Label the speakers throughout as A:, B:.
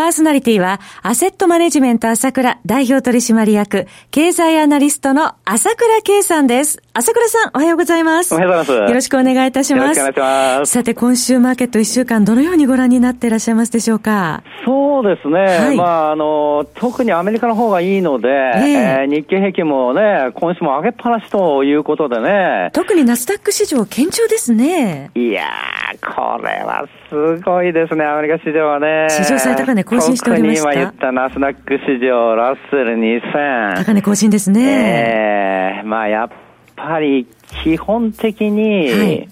A: パーソナリティは、アセットマネジメント朝倉代表取締役、経済アナリストの朝倉慶さんです。朝倉さん、おはようございます。
B: おはようございます。
A: よろしくお願いいたします。
B: よろしくお願いします。
A: さて、今週マーケット1週間、どのようにご覧になっていらっしゃいますでしょうか？
B: そうですね。はい、まあ、あの、特にアメリカの方がいいので、えー、えー、日経平均もね、今週も上げっぱなしということでね。
A: 特にナスダック市場、堅調ですね。
B: いやー、これはすごいですね、アメリカ市場はね。
A: 史上最高値更新しておりました。
B: 今言ったナスダック市場、ラッセル2000。
A: 高値更新です
B: ね。えー、まあやっぱり基本的に、はい、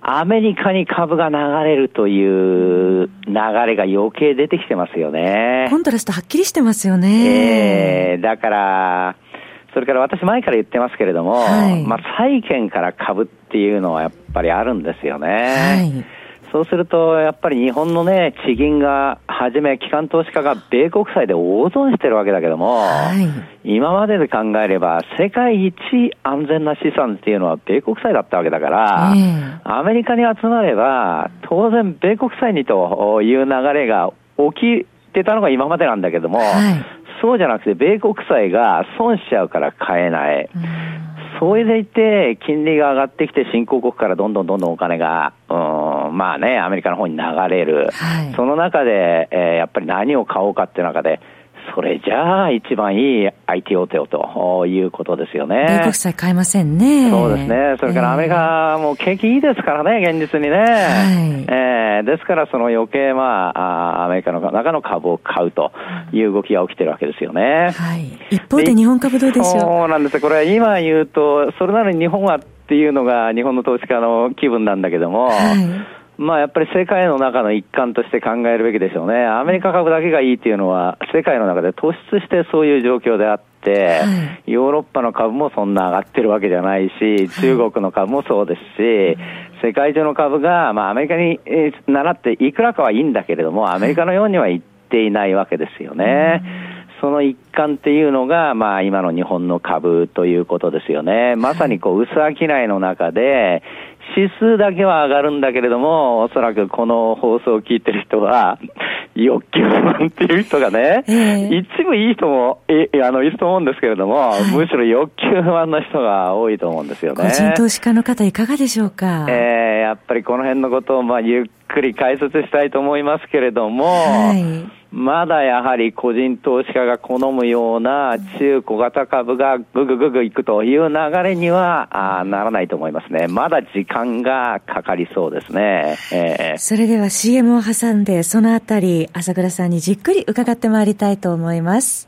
B: アメリカに株が流れるという流れが余計出てきてますよね。
A: コントラストはっきりしてますよね。
B: えー、だから、それから私前から言ってますけれども、はい、まあ債券から株っていうのはやっぱりあるんですよね。はい。そうすると、やっぱり日本のね、地銀が、はじめ、機関投資家が米国債で大損してるわけだけども、はい、今までで考えれば、世界一安全な資産っていうのは米国債だったわけだから、アメリカに集まれば、当然米国債にという流れが起きてたのが今までなんだけども、はい、そうじゃなくて、米国債が損しちゃうから買えない。それでいて、金利が上がってきて、新興国からどんどんどんどんお金が、うん、まあね、アメリカの方に流れる。はい、その中で、えー、やっぱり何を買おうかっていう中で、それじゃあ一番いい IT 大手をということですよね。
A: 米国債買えませんね。
B: そうですね。それからアメリカも景気いいですからね、現実にね。はい、えー、ですからその余計まあ、アメリカの中の株を買うという動きが起きてるわけですよね。
A: はい。一方で日本株どうでしょう？
B: そうなんです。これは今言うと、それなのに日本はっていうのが日本の投資家の気分なんだけども、はいまあやっぱり世界の中の一環として考えるべきでしょうね。アメリカ株だけがいいっていうのは、世界の中で突出してそういう状況であって、はい、ヨーロッパの株もそんな上がってるわけじゃないし、中国の株もそうですし、世界中の株が、まあアメリカに習っていくらかはいいんだけれども、アメリカのようにはいっていないわけですよね。その一環っていうのが、まあ今の日本の株ということですよね。まさにこう、薄商いの中で、指数だけは上がるんだけれども、おそらくこの放送を聞いてる人は、欲求不満っていう人がね、えー、一部いい人もえあのいると思うんですけれども、はい、むしろ欲求不満の人が多いと思うんですよね。
A: 個人投資家の方、いかがでしょうか？
B: えー、やっぱりこの辺のことを、まあ、ゆっくり解説したいと思いますけれども、はいまだやはり個人投資家が好むような中小型株がぐぐぐぐいくという流れにはあならないと思いますね。まだ時間がかかりそうですね。
A: えー、それでは CM を挟んで、そのあたり、朝倉さんにじっくり伺ってまいりたいと思います。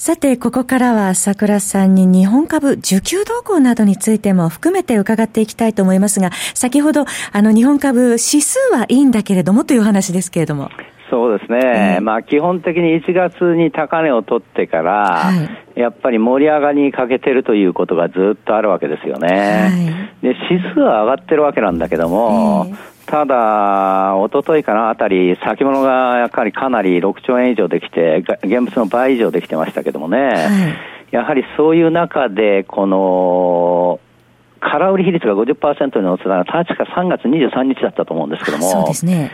A: さて、ここからは桜さんに日本株需給動向などについても含めて伺っていきたいと思いますが、先ほど、あの、日本株指数はいいんだけれどもという話ですけれども。
B: そうですね、まあ基本的に1月に高値を取ってから、はい、やっぱり盛り上がりに欠けてるということがずっとあるわけですよね。はい、で指数は上がってるわけなんだけども、えーただ、おとといかなあたり、先物がやっぱりかなり6兆円以上できて、現物の倍以上できてましたけどもね、はい、やはりそういう中で、この、空売り比率が50%に落ちたのは、確か3月23日だったと思うんですけども、
A: そうですね。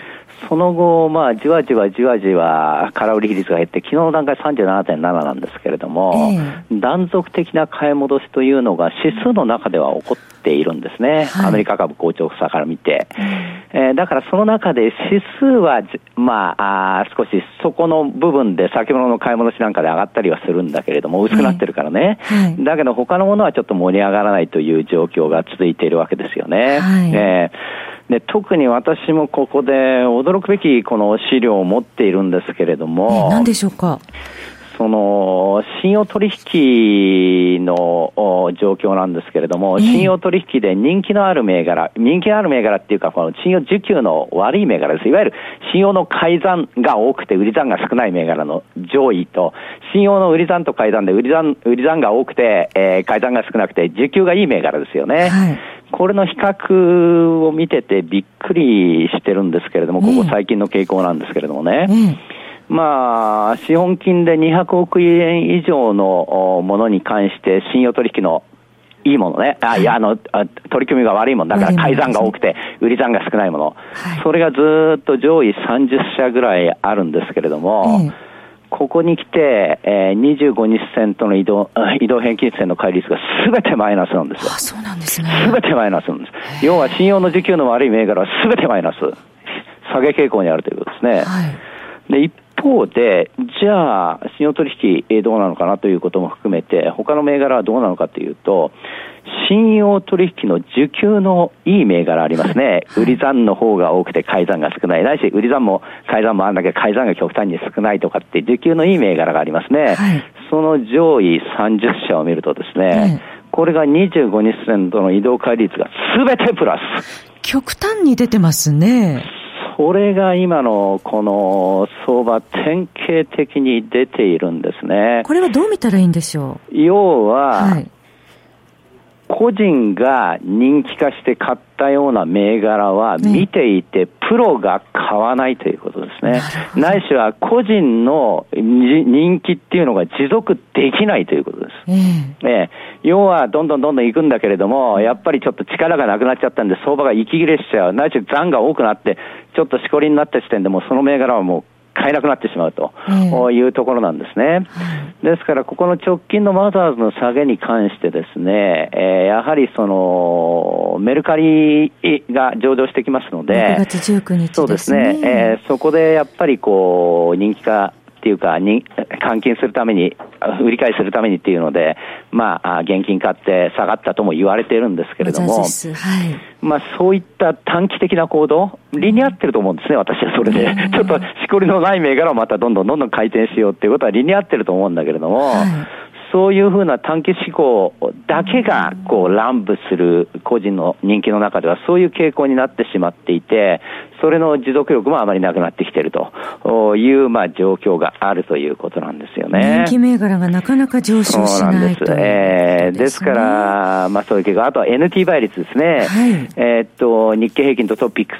B: その後、まあ、じわじわじわじわ空売り比率が減って、昨日の段階37.7なんですけれども、えー、断続的な買い戻しというのが指数の中では起こっているんですね。はい、アメリカ株好調さから見て。えー、だからその中で指数は、まあ、あ少しそこの部分で先物の買い戻しなんかで上がったりはするんだけれども、薄くなってるからね。はい、だけど他のものはちょっと盛り上がらないという状況が続いているわけですよね。はい、えーで特に私もここで驚くべきこの資料を持っているんですけれども、
A: 何でしょうか？
B: その信用取引の状況なんですけれども、信用取引で人気のある銘柄、人気のある銘柄っていうか、この信用需給の悪い銘柄です。いわゆる信用の改ざんが多くて売り算が少ない銘柄の上位と、信用の売り算と改ざんで売り算売り算が多くて、えー、改ざんが少なくて需給がいい銘柄ですよね。はいこれの比較を見ててびっくりしてるんですけれども、ここ最近の傾向なんですけれどもね。まあ、資本金で200億円以上のものに関して信用取引のいいものね、あい。やあの取り組みが悪いもの、だから改ざんが多くて、売り算が少ないもの、それがずっと上位30社ぐらいあるんですけれども、ここに来て、えー、25日線との移動移動平均線の乖離率がすべてマイナスなんですよ。あ
A: そうなんですね。
B: すべてマイナスなんです。要は信用の需給の悪い銘柄はすべてマイナス。下げ傾向にあるということですね。はい、で一方で、じゃあ、信用取引どうなのかなということも含めて、他の銘柄はどうなのかというと、信用取引の需給のいい銘柄ありますね。売り算の方が多くて改ざんが少ない。ないし、売り算も改ざんもあるんだけど、改ざんが極端に少ないとかって需給のいい銘柄がありますね。はい、その上位30社を見るとですね、これが25日線との移動乖離率が全てプラス。
A: 極端に出てますね。
B: これが今のこの相場、典型的に出ているんですね。
A: これはどう見たらいいんでしょ
B: う？要は、はい、個人が人気化して買ったような銘柄は見ていて、プロが買わないということですね。ないしは個人の人気っていうのが持続できないということです。ええ要はどんどんどんどん行くんだけれども、やっぱりちょっと力がなくなっちゃったんで、相場が息切れしちゃう。ないしは残が多くなって、ちょっとしこりになった時点でもその銘柄はもう買えなくなってしまうというところなんですね。ですから、ここの直近のマザーズの下げに関してですね、えー、やはりその、メルカリが上場してきますので、
A: 6月19日、ね、
B: そうですね、えー、そこでやっぱりこう、人気化っていうか、に換金するために、売り買いするためにっていうので、まあ、現金買って下がったとも言われているんですけれども、はい、まあ、そういった短期的な行動、理に合ってると思うんですね、私はそれで。ちょっとしこりのない銘柄をまたどんどんどんどん回転しようっていうことは理に合ってると思うんだけれども、はい。そういうふうな短期思考だけがこう乱舞する個人の人気の中ではそういう傾向になってしまっていて、それの持続力もあまりなくなってきているというまあ状況があるということなんですよね。
A: 人気銘柄がなかなか上昇しない
B: です。えー、ですから、まあそういう傾向、あとは NT 倍率ですね。はい、えっと、日経平均とトピック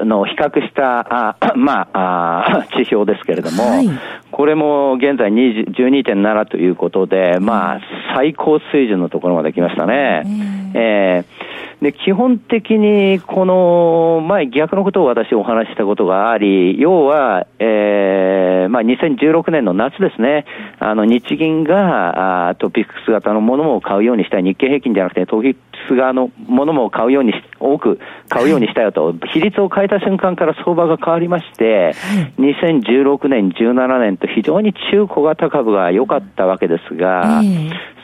B: スの比較した、あ まああ、指標ですけれども、はい、これも現在12.7ということで、まあ、最高水準のところまで来ましたね。えー、で基本的に、この前、逆のことを私、お話したことがあり、要は、えーまあ、2016年の夏ですね、あの日銀があトピックス型のものも買うようにしたい、日経平均じゃなくて、トピックス側のものも買うように多く買うようにしたよと、比率を変えた瞬間から相場が変わりまして、2016年、17年と非常に中小型株が良かったわけですが、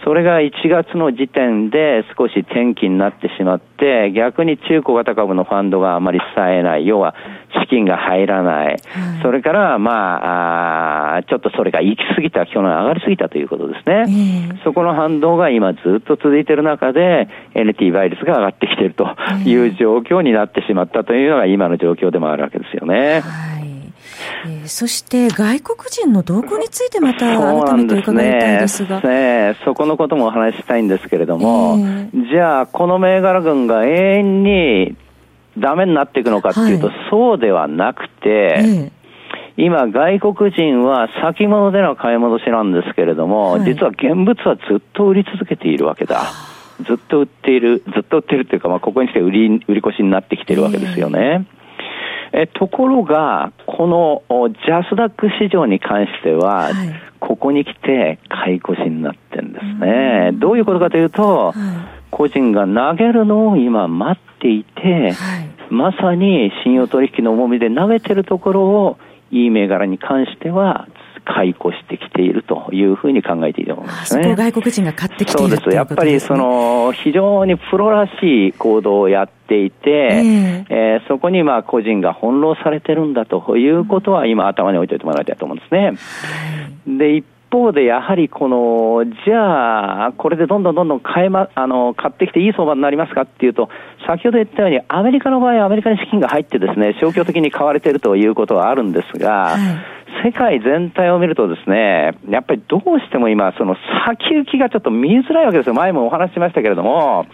B: それが1月の時点で少し転機になってしまって、逆に中小型株のファンドがあまり冴えない、要は資金が入らない、それから、まあちょっとそれが行き過ぎた、去年上がりすぎたということですね。そこの反動が今ずっと続いている中で、NT 倍率が上がってきているという状況になってしまったというのが今の状況でもあるわけですよね。
A: はいえー、そして外国人の動向についてまた改めて伺いたいですが。
B: そね、そこのこともお話ししたいんですけれども、えー、じゃあこの銘柄群が永遠にダメになっていくのかっていうと、はい、そうではなくて、えー今、外国人は先物での買い戻しなんですけれども、はい、実は現物はずっと売り続けているわけだ。ずっと売っている、ずっと売ってるっていうか、まあ、ここに来て売り、売り越しになってきてるわけですよね。えーえところが、このジャスダック市場に関しては、はい、ここに来て買い越しになってるんですね。どういうことかというと、はい、個人が投げるのを今待っていて、はい、まさに信用取引の重みで投げてるところを、いい銘柄に関しては買い越してきているというふうに考えていいと思いますね。
A: 外国人が買ってきている
B: そうです。やっぱりその、非常にプロらしい行動をやっていて、えー、えー、そこにまあ個人が翻弄されてるんだということは今頭に置いておいてもらいたいと思うんですね。で、一方で、やはりこの、じゃあ、これでどんどんどんどん買えま、あの、買ってきていい相場になりますかっていうと、先ほど言ったように、アメリカの場合はアメリカに資金が入ってですね、消去的に買われているということはあるんですが、はい世界全体を見るとですね、やっぱりどうしても今、その先行きがちょっと見づらいわけですよ。前もお話ししましたけれども、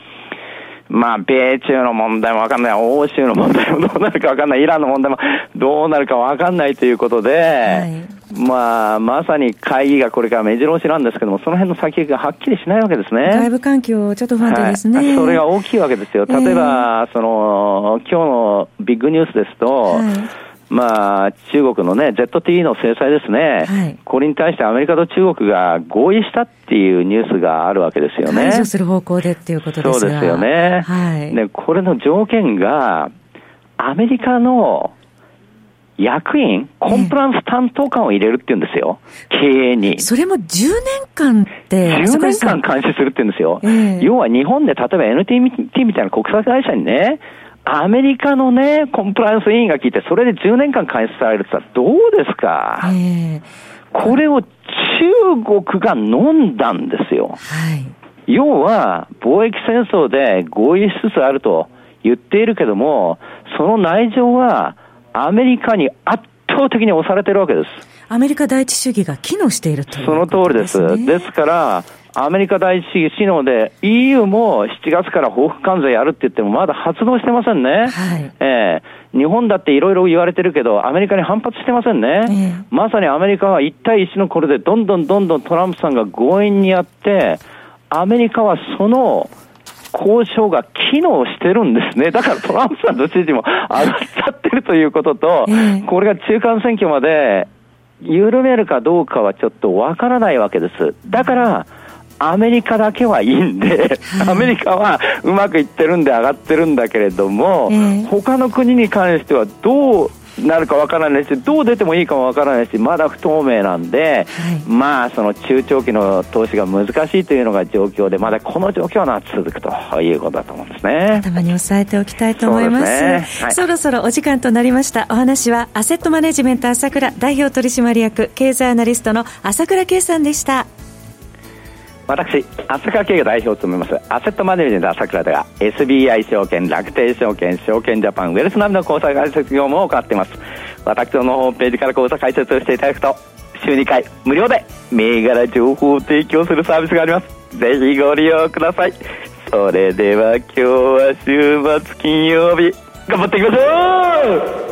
B: まあ、米中の問題もわかんない、欧州の問題もどうなるかわかんない、イランの問題もどうなるかわかんないということで、はい、まあ、まさに会議がこれから目白押しなんですけども、その辺の先行きがはっきりしないわけですね。
A: 外部環境、ちょっと不安定ですね、
B: はい、それが大きいわけですよ。例え。ば、えー、その、今日のビッグニュースですと、はいまあ、中国のね、ZTE の制裁ですね、はい、これに対してアメリカと中国が合意したっていうニュースがあるわけですよね。
A: 解除する方向でっていうことです
B: そうですよね。はい、で、これの条件が、アメリカの役員、コンプランス担当官を入れるって言うんですよ、経営に。
A: それも10年間って、
B: 10年間監視するって言うんですよ。えー、要は日本で例えば NTT みたいな国際会社にね、アメリカのね、コンプライアンス委員が聞いて、それで10年間監視されるって言ったらどうですか、えー、これを中国が飲んだんですよ。はい、要は、貿易戦争で合意しつつあると言っているけども、その内情はアメリカに圧倒的に押されてるわけです。
A: アメリカ第一主義が機能しているという、
B: ね、その通りです。ですから、アメリカ第一主義機能で EU も7月から報復関税やるって言ってもまだ発動してませんね。はい、えー、日本だっていろいろ言われてるけど、アメリカに反発してませんね。えー、まさにアメリカは1対1のこれでどんどんどんどんトランプさんが強引にやって、アメリカはその交渉が機能してるんですね。だからトランプさんの支持も上がっちゃってるということと、えー、これが中間選挙まで緩めるかどうかはちょっとわからないわけです。だから、アメリカだけはいいんで、アメリカはうまくいってるんで上がってるんだけれども、えー、他の国に関してはどうなるかわからないし、どう出てもいいかもわからないし、まだ不透明なんで、はい、まあ、その中長期の投資が難しいというのが状況で、まだこの状況は続くということだと思うんですね。
A: 頭に押さえておきたいと思います。そ、ねはい、そろそろお時間となりました。お話は、アセットマネジメント朝倉代表取締役経済アナリストの朝倉圭さんでした。
B: 私、朝倉慶が代表を務めます、アセットマネージメント朝倉では、SBI 証券、楽天証券、証券ジャパン、ウェルスナビの口座開設業務を行っています。私のホームページから口座開設をしていただくと、週2回無料で銘柄情報を提供するサービスがあります。ぜひご利用ください。それでは今日は週末金曜日、頑張っていきましょう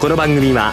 C: この番組は